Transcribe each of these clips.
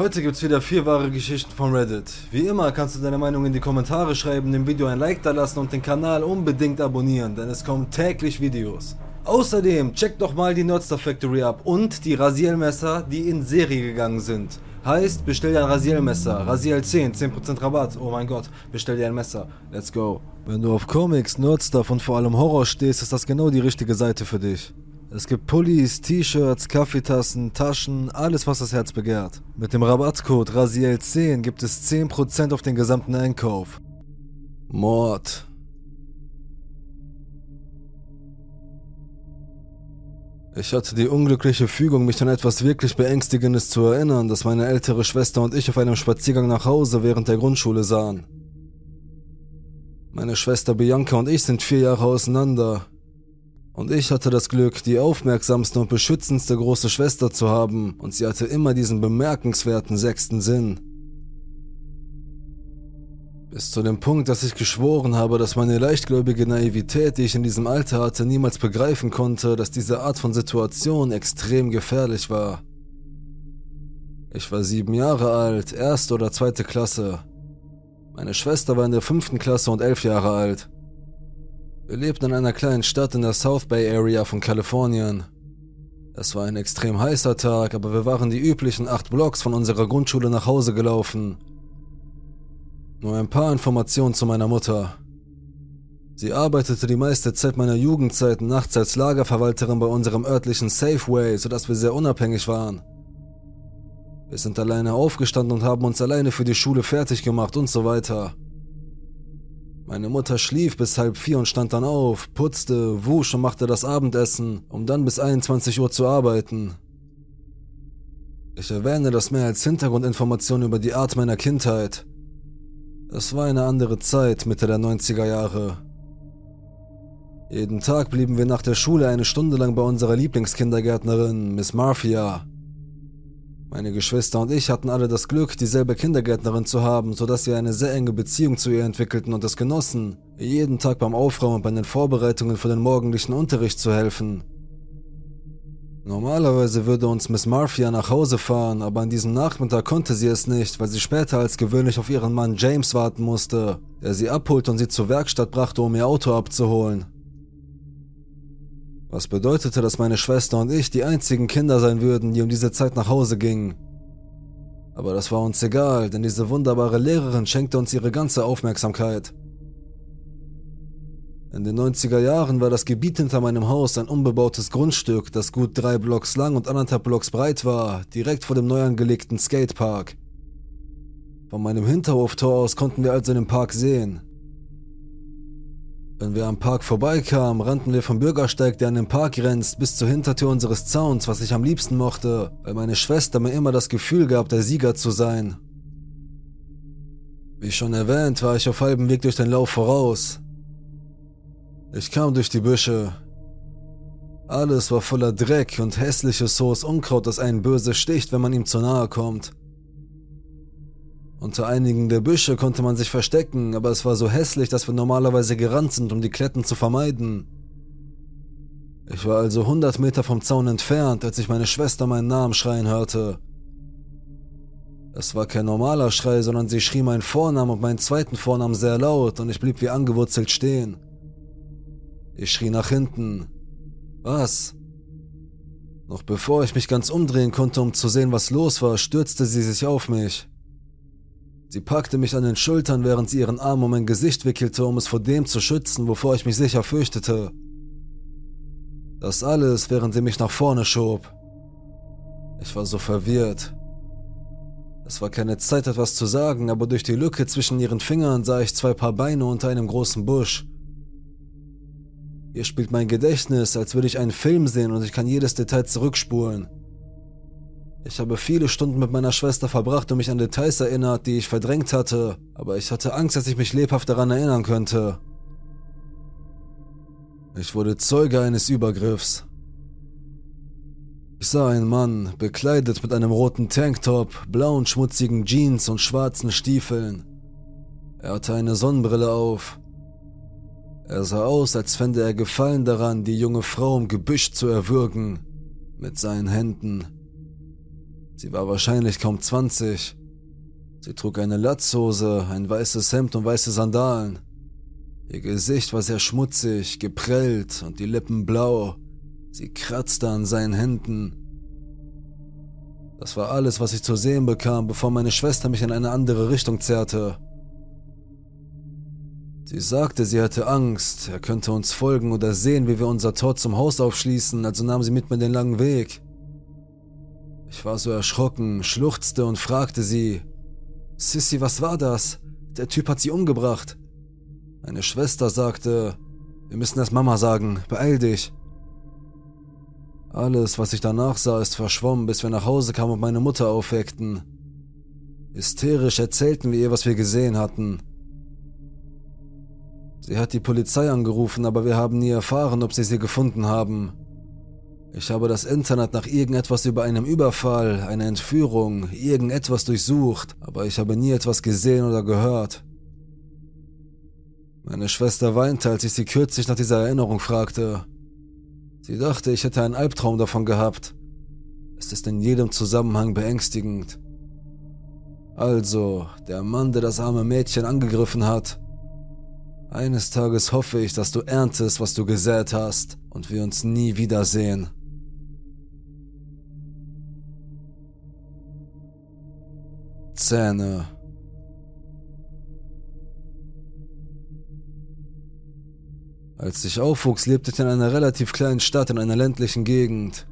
Heute gibt's wieder vier wahre Geschichten von Reddit. Wie immer kannst du deine Meinung in die Kommentare schreiben, dem Video ein Like da lassen und den Kanal unbedingt abonnieren, denn es kommen täglich Videos. Außerdem check doch mal die Nerdstar Factory ab und die Rasiermesser, die in Serie gegangen sind. Heißt, bestell dir ein Rasiermesser, Rasiel 10, 10% Rabatt, oh mein Gott, bestell dir ein Messer, let's go. Wenn du auf Comics, Nerdstuff und vor allem Horror stehst, ist das genau die richtige Seite für dich. Es gibt Pullis, T-Shirts, Kaffeetassen, Taschen, alles was das Herz begehrt. Mit dem Rabattcode RASIEL10 gibt es 10% auf den gesamten Einkauf. Mord. Ich hatte die unglückliche Fügung, mich an etwas wirklich Beängstigendes zu erinnern, das meine ältere Schwester und ich auf einem Spaziergang nach Hause während der Grundschule sahen. Meine Schwester Bianca und ich sind vier Jahre auseinander. Und ich hatte das Glück, die aufmerksamste und beschützendste große Schwester zu haben, und sie hatte immer diesen bemerkenswerten sechsten Sinn. Bis zu dem Punkt, dass ich geschworen habe, dass meine leichtgläubige Naivität, die ich in diesem Alter hatte, niemals begreifen konnte, dass diese Art von Situation extrem gefährlich war. Ich war sieben Jahre alt, erste oder zweite Klasse. Meine Schwester war in der fünften Klasse und elf Jahre alt. Wir lebten in einer kleinen Stadt in der South Bay Area von Kalifornien. Es war ein extrem heißer Tag, aber wir waren die üblichen acht Blocks von unserer Grundschule nach Hause gelaufen. Nur ein paar Informationen zu meiner Mutter. Sie arbeitete die meiste Zeit meiner Jugendzeit nachts als Lagerverwalterin bei unserem örtlichen Safeway, sodass wir sehr unabhängig waren. Wir sind alleine aufgestanden und haben uns alleine für die Schule fertig gemacht und so weiter. Meine Mutter schlief bis halb vier und stand dann auf, putzte, wusch und machte das Abendessen, um dann bis 21 Uhr zu arbeiten. Ich erwähne das mehr als Hintergrundinformation über die Art meiner Kindheit. Es war eine andere Zeit, Mitte der 90er Jahre. Jeden Tag blieben wir nach der Schule eine Stunde lang bei unserer Lieblingskindergärtnerin, Miss Marfia. Meine Geschwister und ich hatten alle das Glück, dieselbe Kindergärtnerin zu haben, sodass wir eine sehr enge Beziehung zu ihr entwickelten und es genossen, jeden Tag beim Aufräumen und bei den Vorbereitungen für den morgendlichen Unterricht zu helfen. Normalerweise würde uns Miss Marfia nach Hause fahren, aber an diesem Nachmittag konnte sie es nicht, weil sie später als gewöhnlich auf ihren Mann James warten musste, der sie abholte und sie zur Werkstatt brachte, um ihr Auto abzuholen. Was bedeutete, dass meine Schwester und ich die einzigen Kinder sein würden, die um diese Zeit nach Hause gingen. Aber das war uns egal, denn diese wunderbare Lehrerin schenkte uns ihre ganze Aufmerksamkeit. In den 90er Jahren war das Gebiet hinter meinem Haus ein unbebautes Grundstück, das gut drei Blocks lang und anderthalb Blocks breit war, direkt vor dem neu angelegten Skatepark. Von meinem Hinterhoftor aus konnten wir also den Park sehen. Wenn wir am Park vorbeikamen, rannten wir vom Bürgersteig, der an den Park grenzt, bis zur Hintertür unseres Zauns, was ich am liebsten mochte, weil meine Schwester mir immer das Gefühl gab, der Sieger zu sein. Wie schon erwähnt, war ich auf halbem Weg durch den Lauf voraus. Ich kam durch die Büsche. Alles war voller Dreck und hässliches hohes Unkraut, das einen böse sticht, wenn man ihm zu nahe kommt. Unter einigen der Büsche konnte man sich verstecken, aber es war so hässlich, dass wir normalerweise gerannt sind, um die Kletten zu vermeiden. Ich war also 100 Meter vom Zaun entfernt, als ich meine Schwester meinen Namen schreien hörte. Es war kein normaler Schrei, sondern sie schrie meinen Vornamen und meinen zweiten Vornamen sehr laut und ich blieb wie angewurzelt stehen. Ich schrie nach hinten. Was? Noch bevor ich mich ganz umdrehen konnte, um zu sehen, was los war, stürzte sie sich auf mich. Sie packte mich an den Schultern, während sie ihren Arm um mein Gesicht wickelte, um es vor dem zu schützen, wovor ich mich sicher fürchtete. Das alles, während sie mich nach vorne schob. Ich war so verwirrt. Es war keine Zeit, etwas zu sagen, aber durch die Lücke zwischen ihren Fingern sah ich zwei Paar Beine unter einem großen Busch. Hier spielt mein Gedächtnis, als würde ich einen Film sehen und ich kann jedes Detail zurückspulen. Ich habe viele Stunden mit meiner Schwester verbracht und mich an Details erinnert, die ich verdrängt hatte, aber ich hatte Angst, dass ich mich lebhaft daran erinnern könnte. Ich wurde Zeuge eines Übergriffs. Ich sah einen Mann, bekleidet mit einem roten Tanktop, blauen schmutzigen Jeans und schwarzen Stiefeln. Er hatte eine Sonnenbrille auf. Er sah aus, als fände er Gefallen daran, die junge Frau im Gebüsch zu erwürgen, mit seinen Händen. Sie war wahrscheinlich kaum 20. Sie trug eine Latzhose, ein weißes Hemd und weiße Sandalen. Ihr Gesicht war sehr schmutzig, geprellt und die Lippen blau. Sie kratzte an seinen Händen. Das war alles, was ich zu sehen bekam, bevor meine Schwester mich in eine andere Richtung zerrte. Sie sagte, sie hatte Angst, er könnte uns folgen oder sehen, wie wir unser Tor zum Haus aufschließen, also nahm sie mit mir den langen Weg. Ich war so erschrocken, schluchzte und fragte sie, Sissy, was war das? Der Typ hat sie umgebracht. Meine Schwester sagte, wir müssen das Mama sagen, beeil dich. Alles, was ich danach sah, ist verschwommen, bis wir nach Hause kamen und meine Mutter aufweckten. Hysterisch erzählten wir ihr, was wir gesehen hatten. Sie hat die Polizei angerufen, aber wir haben nie erfahren, ob sie sie gefunden haben. Ich habe das Internet nach irgendetwas über einem Überfall, eine Entführung, irgendetwas durchsucht, aber ich habe nie etwas gesehen oder gehört. Meine Schwester weinte, als ich sie kürzlich nach dieser Erinnerung fragte. Sie dachte, ich hätte einen Albtraum davon gehabt. Es ist in jedem Zusammenhang beängstigend. Also, der Mann, der das arme Mädchen angegriffen hat. Eines Tages hoffe ich, dass du erntest, was du gesät hast und wir uns nie wiedersehen. Zähne. Als ich aufwuchs, lebte ich in einer relativ kleinen Stadt in einer ländlichen Gegend.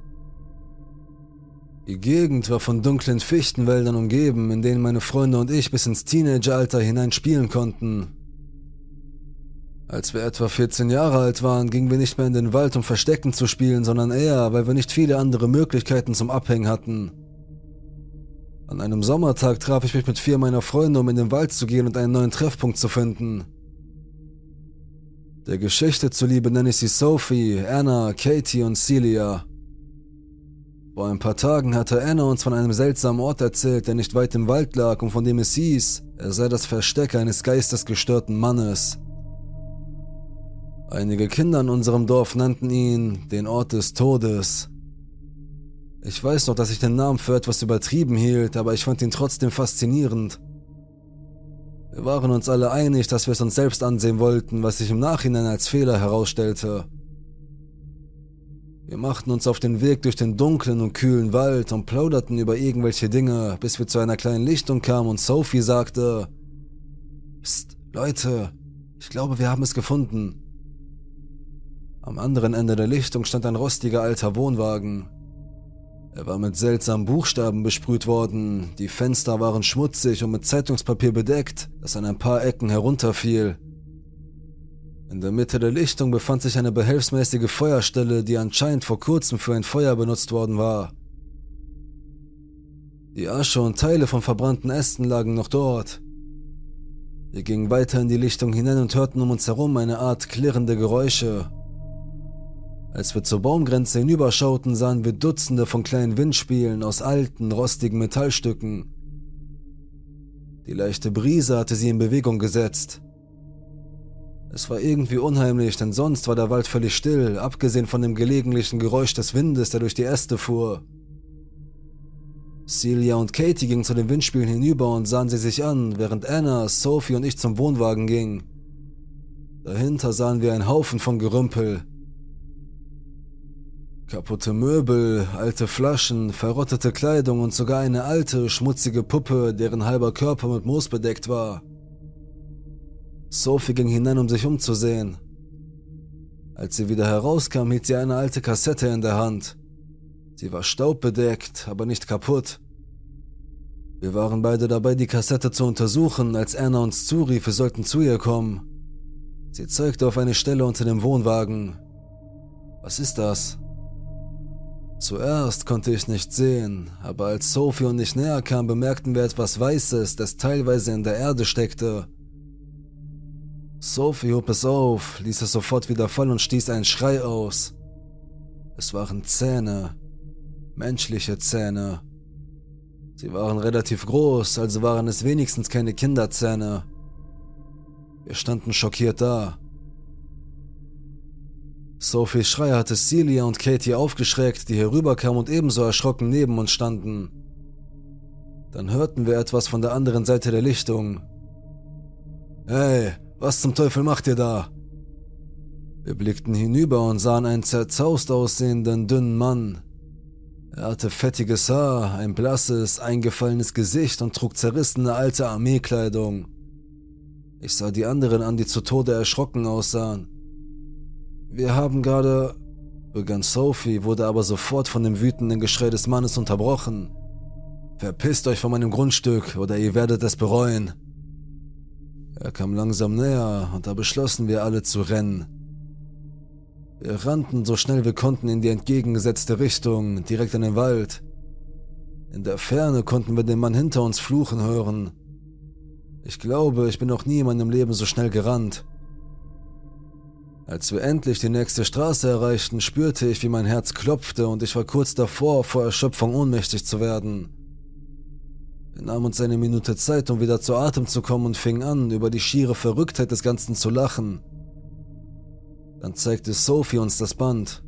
Die Gegend war von dunklen Fichtenwäldern umgeben, in denen meine Freunde und ich bis ins Teenageralter hinein spielen konnten. Als wir etwa 14 Jahre alt waren, gingen wir nicht mehr in den Wald, um Verstecken zu spielen, sondern eher, weil wir nicht viele andere Möglichkeiten zum Abhängen hatten. An einem Sommertag traf ich mich mit vier meiner Freunde, um in den Wald zu gehen und einen neuen Treffpunkt zu finden. Der Geschichte zuliebe nenne ich sie Sophie, Anna, Katie und Celia. Vor ein paar Tagen hatte Anna uns von einem seltsamen Ort erzählt, der nicht weit im Wald lag und von dem es hieß, er sei das Versteck eines geistesgestörten Mannes. Einige Kinder in unserem Dorf nannten ihn den Ort des Todes. Ich weiß noch, dass ich den Namen für etwas übertrieben hielt, aber ich fand ihn trotzdem faszinierend. Wir waren uns alle einig, dass wir es uns selbst ansehen wollten, was sich im Nachhinein als Fehler herausstellte. Wir machten uns auf den Weg durch den dunklen und kühlen Wald und plauderten über irgendwelche Dinge, bis wir zu einer kleinen Lichtung kamen und Sophie sagte, Psst, Leute, ich glaube, wir haben es gefunden. Am anderen Ende der Lichtung stand ein rostiger alter Wohnwagen. Er war mit seltsamen Buchstaben besprüht worden, die Fenster waren schmutzig und mit Zeitungspapier bedeckt, das an ein paar Ecken herunterfiel. In der Mitte der Lichtung befand sich eine behelfsmäßige Feuerstelle, die anscheinend vor kurzem für ein Feuer benutzt worden war. Die Asche und Teile von verbrannten Ästen lagen noch dort. Wir gingen weiter in die Lichtung hinein und hörten um uns herum eine Art klirrende Geräusche. Als wir zur Baumgrenze hinüberschauten, sahen wir Dutzende von kleinen Windspielen aus alten, rostigen Metallstücken. Die leichte Brise hatte sie in Bewegung gesetzt. Es war irgendwie unheimlich, denn sonst war der Wald völlig still, abgesehen von dem gelegentlichen Geräusch des Windes, der durch die Äste fuhr. Celia und Katie gingen zu den Windspielen hinüber und sahen sie sich an, während Anna, Sophie und ich zum Wohnwagen gingen. Dahinter sahen wir einen Haufen von Gerümpel, Kaputte Möbel, alte Flaschen, verrottete Kleidung und sogar eine alte, schmutzige Puppe, deren halber Körper mit Moos bedeckt war. Sophie ging hinein, um sich umzusehen. Als sie wieder herauskam, hielt sie eine alte Kassette in der Hand. Sie war staubbedeckt, aber nicht kaputt. Wir waren beide dabei, die Kassette zu untersuchen, als Anna uns zurief, wir sollten zu ihr kommen. Sie zeigte auf eine Stelle unter dem Wohnwagen. Was ist das? Zuerst konnte ich nicht sehen, aber als Sophie und ich näher kamen, bemerkten wir etwas Weißes, das teilweise in der Erde steckte. Sophie hob es auf, ließ es sofort wieder fallen und stieß einen Schrei aus. Es waren Zähne, menschliche Zähne. Sie waren relativ groß, also waren es wenigstens keine Kinderzähne. Wir standen schockiert da. Sophies Schrei hatte Celia und Katie aufgeschreckt, die herüberkamen und ebenso erschrocken neben uns standen. Dann hörten wir etwas von der anderen Seite der Lichtung. Hey, was zum Teufel macht ihr da? Wir blickten hinüber und sahen einen zerzaust aussehenden, dünnen Mann. Er hatte fettiges Haar, ein blasses, eingefallenes Gesicht und trug zerrissene alte Armeekleidung. Ich sah die anderen an, die zu Tode erschrocken aussahen. Wir haben gerade, begann Sophie, wurde aber sofort von dem wütenden Geschrei des Mannes unterbrochen. Verpisst euch von meinem Grundstück oder ihr werdet es bereuen. Er kam langsam näher und da beschlossen wir alle zu rennen. Wir rannten so schnell wir konnten in die entgegengesetzte Richtung, direkt in den Wald. In der Ferne konnten wir den Mann hinter uns fluchen hören. Ich glaube, ich bin noch nie in meinem Leben so schnell gerannt. Als wir endlich die nächste Straße erreichten, spürte ich, wie mein Herz klopfte und ich war kurz davor, vor Erschöpfung ohnmächtig zu werden. Wir nahmen uns eine Minute Zeit, um wieder zu Atem zu kommen und fingen an, über die schiere Verrücktheit des Ganzen zu lachen. Dann zeigte Sophie uns das Band.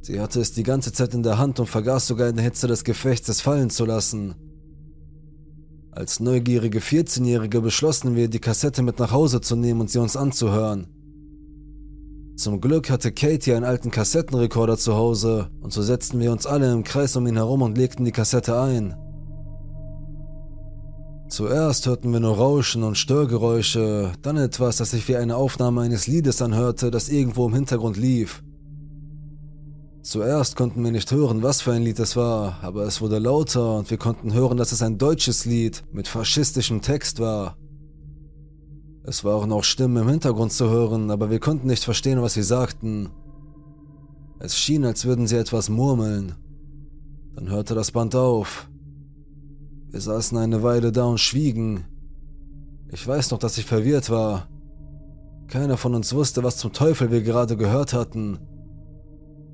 Sie hatte es die ganze Zeit in der Hand und vergaß sogar in der Hitze des Gefechts es fallen zu lassen. Als neugierige 14-Jährige beschlossen wir, die Kassette mit nach Hause zu nehmen und sie uns anzuhören. Zum Glück hatte Katie einen alten Kassettenrekorder zu Hause und so setzten wir uns alle im Kreis um ihn herum und legten die Kassette ein. Zuerst hörten wir nur Rauschen und Störgeräusche, dann etwas, das sich wie eine Aufnahme eines Liedes anhörte, das irgendwo im Hintergrund lief. Zuerst konnten wir nicht hören, was für ein Lied es war, aber es wurde lauter und wir konnten hören, dass es ein deutsches Lied mit faschistischem Text war. Es waren auch Stimmen im Hintergrund zu hören, aber wir konnten nicht verstehen, was sie sagten. Es schien, als würden sie etwas murmeln. Dann hörte das Band auf. Wir saßen eine Weile da und schwiegen. Ich weiß noch, dass ich verwirrt war. Keiner von uns wusste, was zum Teufel wir gerade gehört hatten.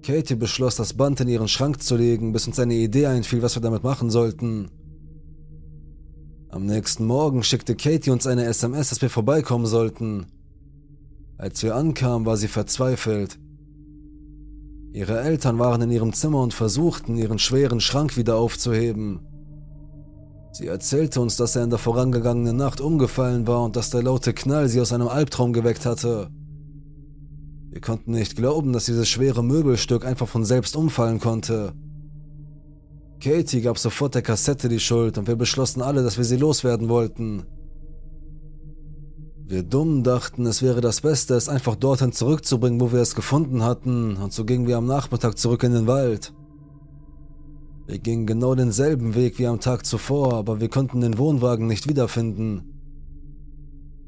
Katie beschloss, das Band in ihren Schrank zu legen, bis uns eine Idee einfiel, was wir damit machen sollten. Am nächsten Morgen schickte Katie uns eine SMS, dass wir vorbeikommen sollten. Als wir ankamen, war sie verzweifelt. Ihre Eltern waren in ihrem Zimmer und versuchten, ihren schweren Schrank wieder aufzuheben. Sie erzählte uns, dass er in der vorangegangenen Nacht umgefallen war und dass der laute Knall sie aus einem Albtraum geweckt hatte. Wir konnten nicht glauben, dass dieses schwere Möbelstück einfach von selbst umfallen konnte. Katie gab sofort der Kassette die Schuld und wir beschlossen alle, dass wir sie loswerden wollten. Wir Dummen dachten, es wäre das Beste, es einfach dorthin zurückzubringen, wo wir es gefunden hatten, und so gingen wir am Nachmittag zurück in den Wald. Wir gingen genau denselben Weg wie am Tag zuvor, aber wir konnten den Wohnwagen nicht wiederfinden.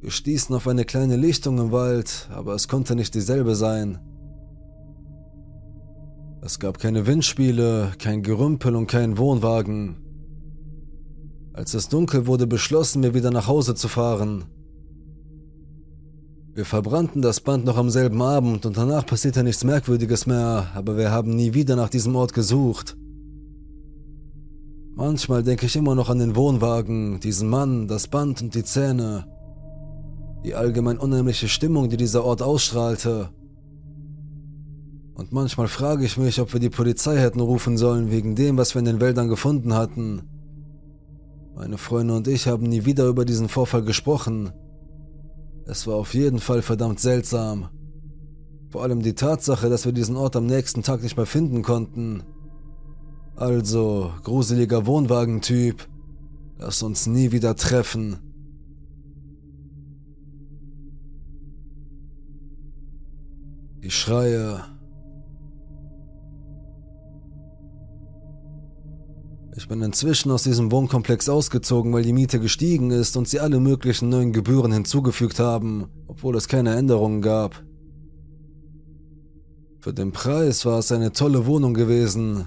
Wir stießen auf eine kleine Lichtung im Wald, aber es konnte nicht dieselbe sein. Es gab keine Windspiele, kein Gerümpel und keinen Wohnwagen. Als es dunkel wurde, beschlossen wir wieder nach Hause zu fahren. Wir verbrannten das Band noch am selben Abend und danach passierte nichts Merkwürdiges mehr, aber wir haben nie wieder nach diesem Ort gesucht. Manchmal denke ich immer noch an den Wohnwagen, diesen Mann, das Band und die Zähne. Die allgemein unheimliche Stimmung, die dieser Ort ausstrahlte. Und manchmal frage ich mich, ob wir die Polizei hätten rufen sollen wegen dem, was wir in den Wäldern gefunden hatten. Meine Freunde und ich haben nie wieder über diesen Vorfall gesprochen. Es war auf jeden Fall verdammt seltsam. Vor allem die Tatsache, dass wir diesen Ort am nächsten Tag nicht mehr finden konnten. Also, gruseliger Wohnwagentyp, lass uns nie wieder treffen. Die Schreie. Ich bin inzwischen aus diesem Wohnkomplex ausgezogen, weil die Miete gestiegen ist und sie alle möglichen neuen Gebühren hinzugefügt haben, obwohl es keine Änderungen gab. Für den Preis war es eine tolle Wohnung gewesen,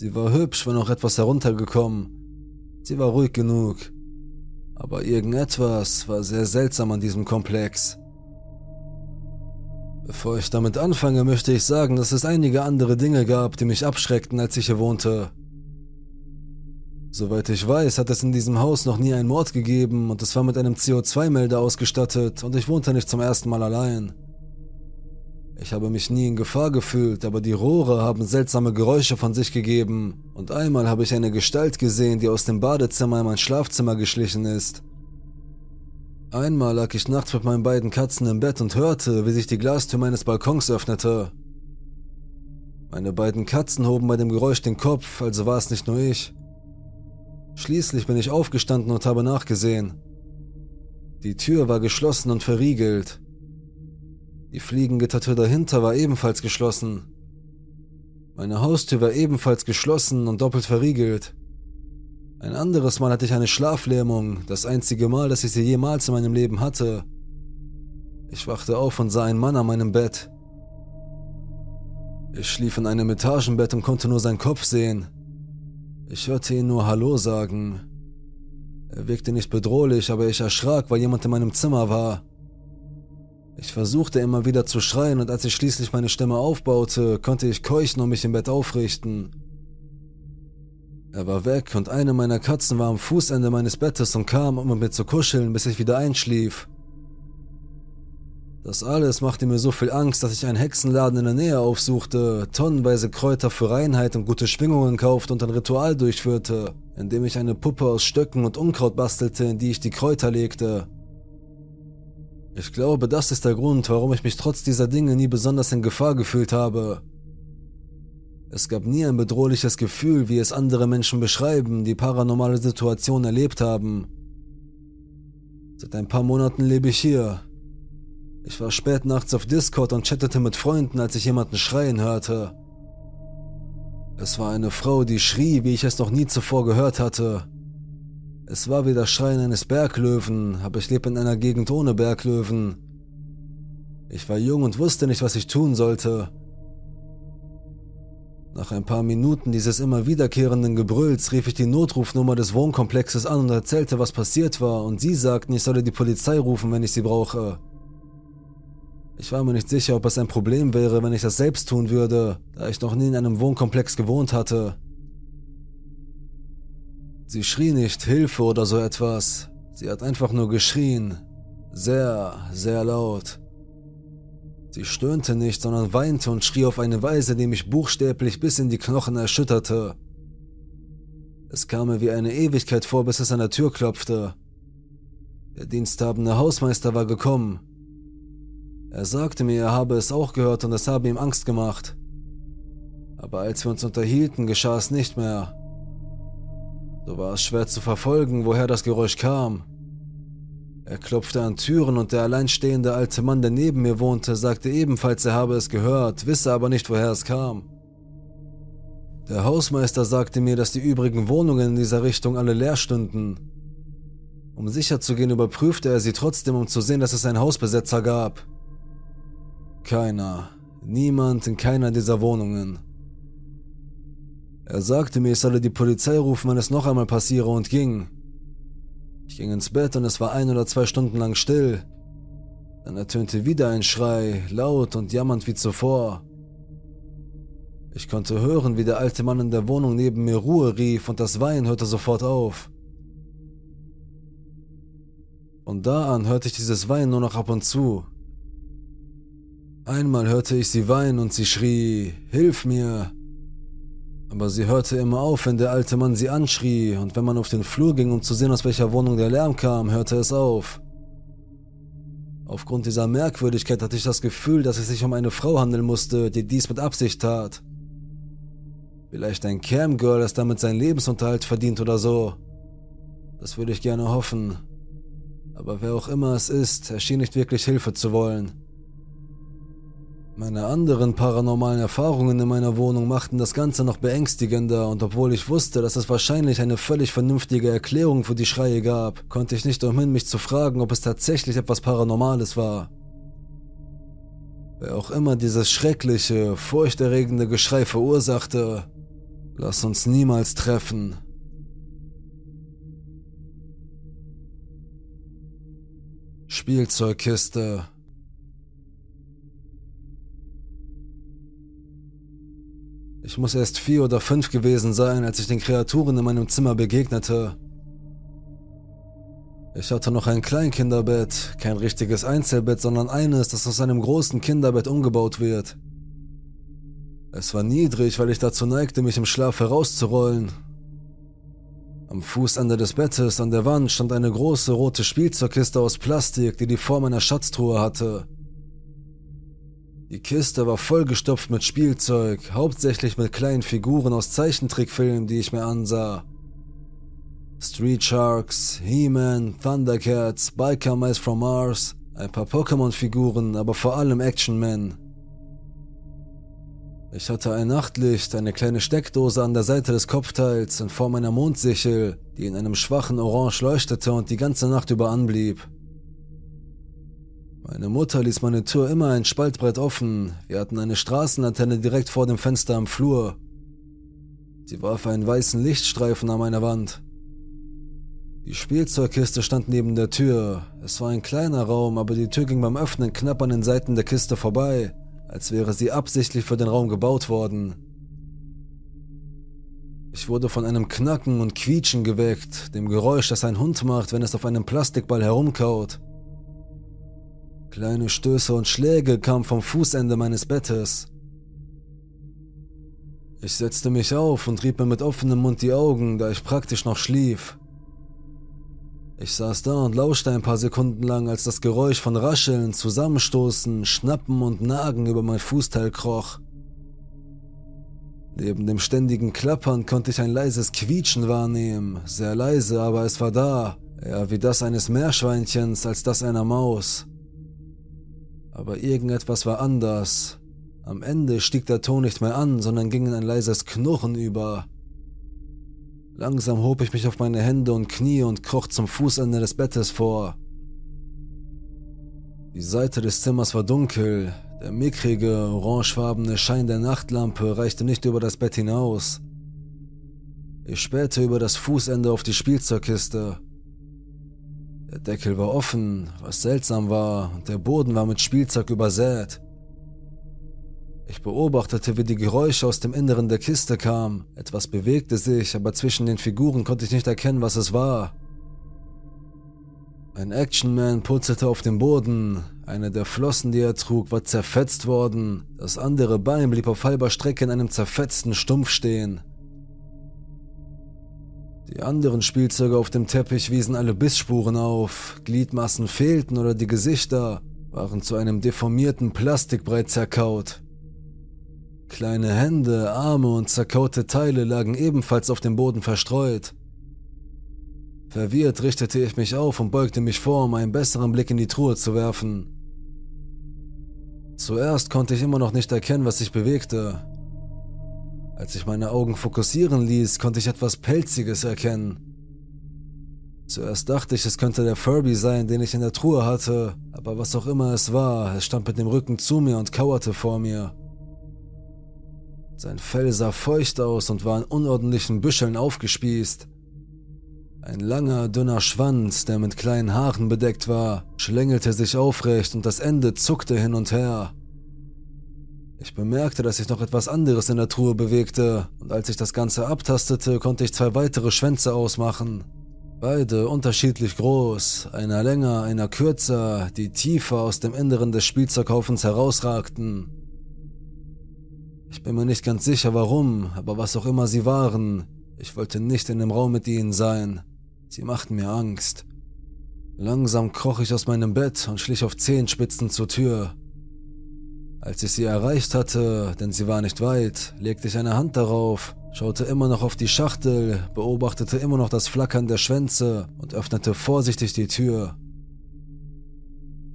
Sie war hübsch, wenn auch etwas heruntergekommen. Sie war ruhig genug. Aber irgendetwas war sehr seltsam an diesem Komplex. Bevor ich damit anfange, möchte ich sagen, dass es einige andere Dinge gab, die mich abschreckten, als ich hier wohnte. Soweit ich weiß, hat es in diesem Haus noch nie einen Mord gegeben und es war mit einem CO2-Melder ausgestattet und ich wohnte nicht zum ersten Mal allein. Ich habe mich nie in Gefahr gefühlt, aber die Rohre haben seltsame Geräusche von sich gegeben. Und einmal habe ich eine Gestalt gesehen, die aus dem Badezimmer in mein Schlafzimmer geschlichen ist. Einmal lag ich nachts mit meinen beiden Katzen im Bett und hörte, wie sich die Glastür meines Balkons öffnete. Meine beiden Katzen hoben bei dem Geräusch den Kopf, also war es nicht nur ich. Schließlich bin ich aufgestanden und habe nachgesehen. Die Tür war geschlossen und verriegelt. Die Fliegengittertür dahinter war ebenfalls geschlossen. Meine Haustür war ebenfalls geschlossen und doppelt verriegelt. Ein anderes Mal hatte ich eine Schlaflähmung, das einzige Mal, dass ich sie jemals in meinem Leben hatte. Ich wachte auf und sah einen Mann an meinem Bett. Ich schlief in einem Etagenbett und konnte nur seinen Kopf sehen. Ich hörte ihn nur Hallo sagen. Er wirkte nicht bedrohlich, aber ich erschrak, weil jemand in meinem Zimmer war. Ich versuchte immer wieder zu schreien und als ich schließlich meine Stimme aufbaute, konnte ich keuchen und mich im Bett aufrichten. Er war weg und eine meiner Katzen war am Fußende meines Bettes und kam, um mit mir zu kuscheln, bis ich wieder einschlief. Das alles machte mir so viel Angst, dass ich einen Hexenladen in der Nähe aufsuchte, tonnenweise Kräuter für Reinheit und gute Schwingungen kaufte und ein Ritual durchführte, indem ich eine Puppe aus Stöcken und Unkraut bastelte, in die ich die Kräuter legte. Ich glaube, das ist der Grund, warum ich mich trotz dieser Dinge nie besonders in Gefahr gefühlt habe. Es gab nie ein bedrohliches Gefühl, wie es andere Menschen beschreiben, die paranormale Situationen erlebt haben. Seit ein paar Monaten lebe ich hier. Ich war spät nachts auf Discord und chattete mit Freunden, als ich jemanden schreien hörte. Es war eine Frau, die schrie, wie ich es noch nie zuvor gehört hatte. Es war wie das Schreien eines Berglöwen, aber ich lebe in einer Gegend ohne Berglöwen. Ich war jung und wusste nicht, was ich tun sollte. Nach ein paar Minuten dieses immer wiederkehrenden Gebrülls rief ich die Notrufnummer des Wohnkomplexes an und erzählte, was passiert war, und sie sagten, ich solle die Polizei rufen, wenn ich sie brauche. Ich war mir nicht sicher, ob es ein Problem wäre, wenn ich das selbst tun würde, da ich noch nie in einem Wohnkomplex gewohnt hatte. Sie schrie nicht Hilfe oder so etwas, sie hat einfach nur geschrien, sehr, sehr laut. Sie stöhnte nicht, sondern weinte und schrie auf eine Weise, die mich buchstäblich bis in die Knochen erschütterte. Es kam mir wie eine Ewigkeit vor, bis es an der Tür klopfte. Der diensthabende Hausmeister war gekommen. Er sagte mir, er habe es auch gehört und es habe ihm Angst gemacht. Aber als wir uns unterhielten, geschah es nicht mehr. So war es schwer zu verfolgen, woher das Geräusch kam. Er klopfte an Türen und der alleinstehende alte Mann, der neben mir wohnte, sagte ebenfalls, er habe es gehört, wisse aber nicht, woher es kam. Der Hausmeister sagte mir, dass die übrigen Wohnungen in dieser Richtung alle leer stünden. Um sicher zu gehen, überprüfte er sie trotzdem, um zu sehen, dass es einen Hausbesetzer gab. Keiner, niemand in keiner dieser Wohnungen. Er sagte mir, ich solle die Polizei rufen, wenn es noch einmal passiere und ging. Ich ging ins Bett und es war ein oder zwei Stunden lang still. Dann ertönte wieder ein Schrei, laut und jammernd wie zuvor. Ich konnte hören, wie der alte Mann in der Wohnung neben mir Ruhe rief und das Weinen hörte sofort auf. Von da an hörte ich dieses Weinen nur noch ab und zu. Einmal hörte ich sie weinen und sie schrie, Hilf mir! Aber sie hörte immer auf, wenn der alte Mann sie anschrie, und wenn man auf den Flur ging, um zu sehen, aus welcher Wohnung der Lärm kam, hörte es auf. Aufgrund dieser Merkwürdigkeit hatte ich das Gefühl, dass es sich um eine Frau handeln musste, die dies mit Absicht tat. Vielleicht ein Camgirl, das damit seinen Lebensunterhalt verdient oder so. Das würde ich gerne hoffen. Aber wer auch immer es ist, er schien nicht wirklich Hilfe zu wollen. Meine anderen paranormalen Erfahrungen in meiner Wohnung machten das Ganze noch beängstigender und obwohl ich wusste, dass es wahrscheinlich eine völlig vernünftige Erklärung für die Schreie gab, konnte ich nicht umhin, mich zu fragen, ob es tatsächlich etwas Paranormales war. Wer auch immer dieses schreckliche, furchterregende Geschrei verursachte, lass uns niemals treffen. Spielzeugkiste Ich muss erst vier oder fünf gewesen sein, als ich den Kreaturen in meinem Zimmer begegnete. Ich hatte noch ein Kleinkinderbett, kein richtiges Einzelbett, sondern eines, das aus einem großen Kinderbett umgebaut wird. Es war niedrig, weil ich dazu neigte, mich im Schlaf herauszurollen. Am Fußende des Bettes an der Wand stand eine große rote Spielzeugkiste aus Plastik, die die Form einer Schatztruhe hatte. Die Kiste war vollgestopft mit Spielzeug, hauptsächlich mit kleinen Figuren aus Zeichentrickfilmen, die ich mir ansah. Street Sharks, He-Man, Thundercats, Biker Mice from Mars, ein paar Pokémon-Figuren, aber vor allem Action-Men. Ich hatte ein Nachtlicht, eine kleine Steckdose an der Seite des Kopfteils in Form einer Mondsichel, die in einem schwachen Orange leuchtete und die ganze Nacht über anblieb. Meine Mutter ließ meine Tür immer ein Spaltbrett offen. Wir hatten eine Straßenlaterne direkt vor dem Fenster am Flur. Sie warf einen weißen Lichtstreifen an meine Wand. Die Spielzeugkiste stand neben der Tür. Es war ein kleiner Raum, aber die Tür ging beim Öffnen knapp an den Seiten der Kiste vorbei, als wäre sie absichtlich für den Raum gebaut worden. Ich wurde von einem Knacken und Quietschen geweckt, dem Geräusch, das ein Hund macht, wenn es auf einem Plastikball herumkaut. Kleine Stöße und Schläge kamen vom Fußende meines Bettes. Ich setzte mich auf und rieb mir mit offenem Mund die Augen, da ich praktisch noch schlief. Ich saß da und lauschte ein paar Sekunden lang, als das Geräusch von Rascheln, Zusammenstoßen, Schnappen und Nagen über mein Fußteil kroch. Neben dem ständigen Klappern konnte ich ein leises Quietschen wahrnehmen, sehr leise, aber es war da, eher wie das eines Meerschweinchens als das einer Maus. Aber irgendetwas war anders. Am Ende stieg der Ton nicht mehr an, sondern ging in ein leises Knurren über. Langsam hob ich mich auf meine Hände und Knie und kroch zum Fußende des Bettes vor. Die Seite des Zimmers war dunkel, der mickrige, orangefarbene Schein der Nachtlampe reichte nicht über das Bett hinaus. Ich spähte über das Fußende auf die Spielzeugkiste. Der Deckel war offen, was seltsam war, und der Boden war mit Spielzeug übersät. Ich beobachtete, wie die Geräusche aus dem Inneren der Kiste kamen. Etwas bewegte sich, aber zwischen den Figuren konnte ich nicht erkennen, was es war. Ein Actionman purzelte auf dem Boden. Eine der Flossen, die er trug, war zerfetzt worden. Das andere Bein blieb auf halber Strecke in einem zerfetzten Stumpf stehen. Die anderen Spielzeuge auf dem Teppich wiesen alle Bissspuren auf. Gliedmassen fehlten oder die Gesichter waren zu einem deformierten Plastikbrei zerkaut. Kleine Hände, Arme und zerkaute Teile lagen ebenfalls auf dem Boden verstreut. Verwirrt richtete ich mich auf und beugte mich vor, um einen besseren Blick in die Truhe zu werfen. Zuerst konnte ich immer noch nicht erkennen, was sich bewegte. Als ich meine Augen fokussieren ließ, konnte ich etwas Pelziges erkennen. Zuerst dachte ich, es könnte der Furby sein, den ich in der Truhe hatte, aber was auch immer es war, es stand mit dem Rücken zu mir und kauerte vor mir. Sein Fell sah feucht aus und war in unordentlichen Büscheln aufgespießt. Ein langer, dünner Schwanz, der mit kleinen Haaren bedeckt war, schlängelte sich aufrecht und das Ende zuckte hin und her. Ich bemerkte, dass sich noch etwas anderes in der Truhe bewegte, und als ich das Ganze abtastete, konnte ich zwei weitere Schwänze ausmachen. Beide unterschiedlich groß, einer länger, einer kürzer, die tiefer aus dem Inneren des Spielzeughaufens herausragten. Ich bin mir nicht ganz sicher warum, aber was auch immer sie waren, ich wollte nicht in dem Raum mit ihnen sein. Sie machten mir Angst. Langsam kroch ich aus meinem Bett und schlich auf Zehenspitzen zur Tür. Als ich sie erreicht hatte, denn sie war nicht weit, legte ich eine Hand darauf, schaute immer noch auf die Schachtel, beobachtete immer noch das Flackern der Schwänze und öffnete vorsichtig die Tür.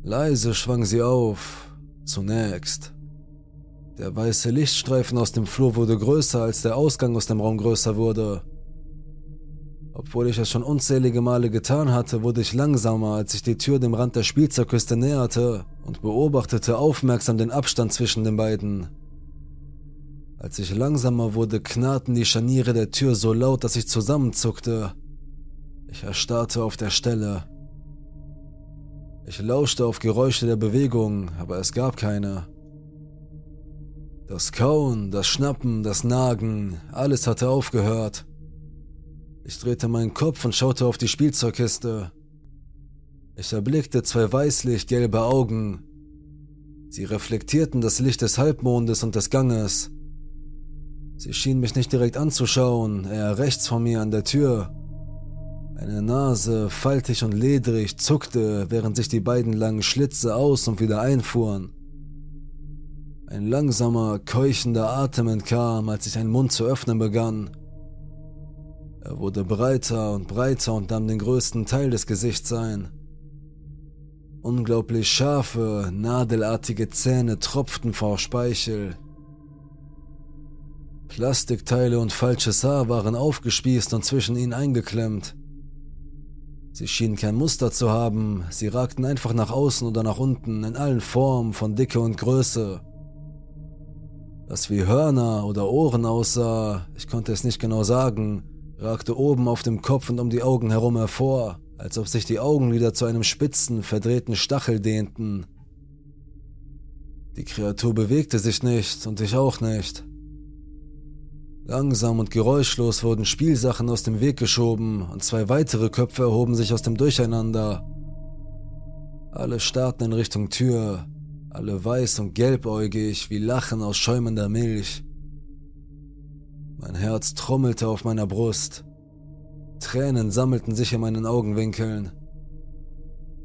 Leise schwang sie auf, zunächst. Der weiße Lichtstreifen aus dem Flur wurde größer, als der Ausgang aus dem Raum größer wurde. Obwohl ich es schon unzählige Male getan hatte, wurde ich langsamer, als ich die Tür dem Rand der Spielzeugküste näherte und beobachtete aufmerksam den Abstand zwischen den beiden. Als ich langsamer wurde, knarrten die Scharniere der Tür so laut, dass ich zusammenzuckte. Ich erstarrte auf der Stelle. Ich lauschte auf Geräusche der Bewegung, aber es gab keine. Das Kauen, das Schnappen, das Nagen, alles hatte aufgehört. Ich drehte meinen Kopf und schaute auf die Spielzeugkiste. Ich erblickte zwei weißlich gelbe Augen. Sie reflektierten das Licht des Halbmondes und des Ganges. Sie schien mich nicht direkt anzuschauen, eher rechts von mir an der Tür. Eine Nase, faltig und ledrig, zuckte, während sich die beiden langen Schlitze aus und wieder einfuhren. Ein langsamer, keuchender Atem entkam, als ich einen Mund zu öffnen begann. Er wurde breiter und breiter und nahm den größten Teil des Gesichts ein. Unglaublich scharfe, nadelartige Zähne tropften vor Speichel. Plastikteile und falsches Haar waren aufgespießt und zwischen ihnen eingeklemmt. Sie schienen kein Muster zu haben, sie ragten einfach nach außen oder nach unten in allen Formen von Dicke und Größe. Was wie Hörner oder Ohren aussah, ich konnte es nicht genau sagen, ragte oben auf dem Kopf und um die Augen herum hervor, als ob sich die Augenlider zu einem spitzen, verdrehten Stachel dehnten. Die Kreatur bewegte sich nicht und ich auch nicht. Langsam und geräuschlos wurden Spielsachen aus dem Weg geschoben und zwei weitere Köpfe erhoben sich aus dem Durcheinander. Alle starrten in Richtung Tür, alle weiß und gelbäugig wie Lachen aus schäumender Milch. Mein Herz trommelte auf meiner Brust. Tränen sammelten sich in meinen Augenwinkeln.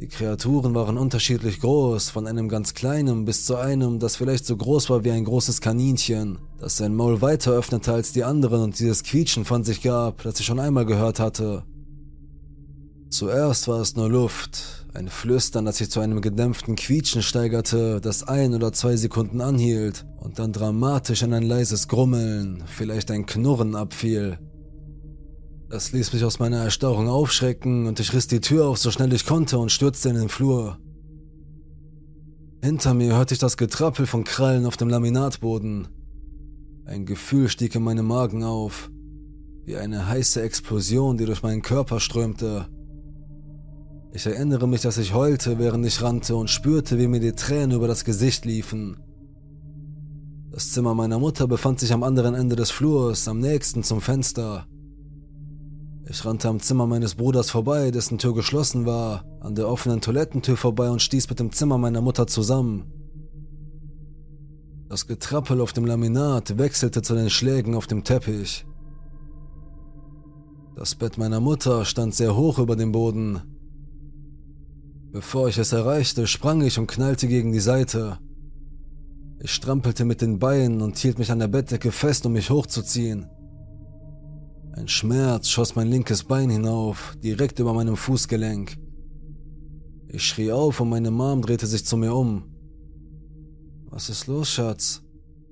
Die Kreaturen waren unterschiedlich groß, von einem ganz kleinen bis zu einem, das vielleicht so groß war wie ein großes Kaninchen, das sein Maul weiter öffnete als die anderen und dieses Quietschen von sich gab, das ich schon einmal gehört hatte. Zuerst war es nur Luft, ein Flüstern, das sich zu einem gedämpften Quietschen steigerte, das ein oder zwei Sekunden anhielt und dann dramatisch in ein leises Grummeln, vielleicht ein Knurren abfiel. Das ließ mich aus meiner Erstarrung aufschrecken und ich riss die Tür auf, so schnell ich konnte und stürzte in den Flur. Hinter mir hörte ich das Getrappel von Krallen auf dem Laminatboden. Ein Gefühl stieg in meinem Magen auf, wie eine heiße Explosion, die durch meinen Körper strömte. Ich erinnere mich, dass ich heulte, während ich rannte und spürte, wie mir die Tränen über das Gesicht liefen. Das Zimmer meiner Mutter befand sich am anderen Ende des Flurs, am nächsten zum Fenster. Ich rannte am Zimmer meines Bruders vorbei, dessen Tür geschlossen war, an der offenen Toilettentür vorbei und stieß mit dem Zimmer meiner Mutter zusammen. Das Getrappel auf dem Laminat wechselte zu den Schlägen auf dem Teppich. Das Bett meiner Mutter stand sehr hoch über dem Boden, Bevor ich es erreichte, sprang ich und knallte gegen die Seite. Ich strampelte mit den Beinen und hielt mich an der Bettdecke fest, um mich hochzuziehen. Ein Schmerz schoss mein linkes Bein hinauf, direkt über meinem Fußgelenk. Ich schrie auf und meine Mom drehte sich zu mir um. Was ist los, Schatz?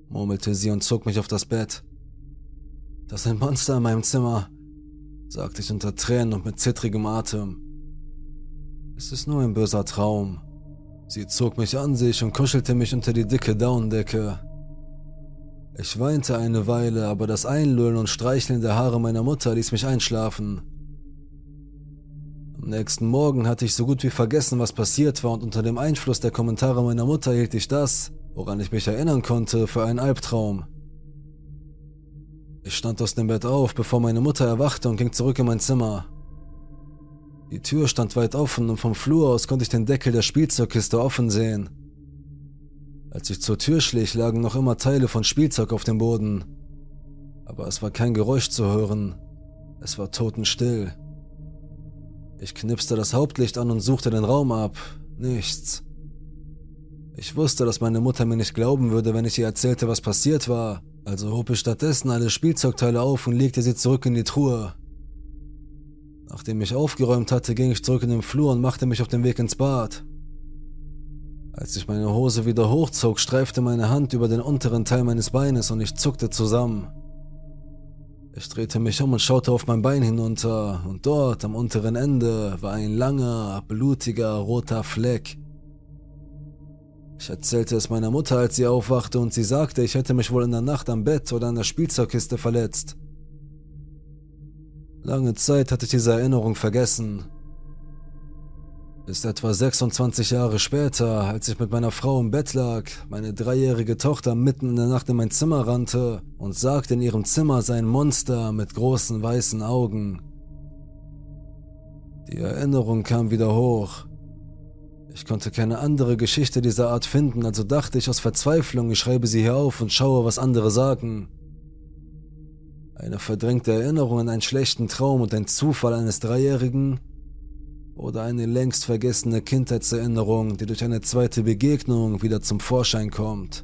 murmelte sie und zog mich auf das Bett. Das ist ein Monster in meinem Zimmer, sagte ich unter Tränen und mit zittrigem Atem. Es ist nur ein böser Traum. Sie zog mich an sich und kuschelte mich unter die dicke Daunendecke. Ich weinte eine Weile, aber das Einlullen und Streicheln der Haare meiner Mutter ließ mich einschlafen. Am nächsten Morgen hatte ich so gut wie vergessen, was passiert war, und unter dem Einfluss der Kommentare meiner Mutter hielt ich das, woran ich mich erinnern konnte, für einen Albtraum. Ich stand aus dem Bett auf, bevor meine Mutter erwachte und ging zurück in mein Zimmer. Die Tür stand weit offen und vom Flur aus konnte ich den Deckel der Spielzeugkiste offen sehen. Als ich zur Tür schlich, lagen noch immer Teile von Spielzeug auf dem Boden. Aber es war kein Geräusch zu hören. Es war totenstill. Ich knipste das Hauptlicht an und suchte den Raum ab. Nichts. Ich wusste, dass meine Mutter mir nicht glauben würde, wenn ich ihr erzählte, was passiert war, also hob ich stattdessen alle Spielzeugteile auf und legte sie zurück in die Truhe. Nachdem ich aufgeräumt hatte, ging ich zurück in den Flur und machte mich auf den Weg ins Bad. Als ich meine Hose wieder hochzog, streifte meine Hand über den unteren Teil meines Beines und ich zuckte zusammen. Ich drehte mich um und schaute auf mein Bein hinunter, und dort am unteren Ende war ein langer, blutiger, roter Fleck. Ich erzählte es meiner Mutter, als sie aufwachte, und sie sagte, ich hätte mich wohl in der Nacht am Bett oder an der Spielzeugkiste verletzt. Lange Zeit hatte ich diese Erinnerung vergessen. Bis etwa 26 Jahre später, als ich mit meiner Frau im Bett lag, meine dreijährige Tochter mitten in der Nacht in mein Zimmer rannte und sagte, in ihrem Zimmer sei ein Monster mit großen weißen Augen. Die Erinnerung kam wieder hoch. Ich konnte keine andere Geschichte dieser Art finden, also dachte ich aus Verzweiflung, ich schreibe sie hier auf und schaue, was andere sagen. Eine verdrängte Erinnerung an einen schlechten Traum und ein Zufall eines Dreijährigen? Oder eine längst vergessene Kindheitserinnerung, die durch eine zweite Begegnung wieder zum Vorschein kommt?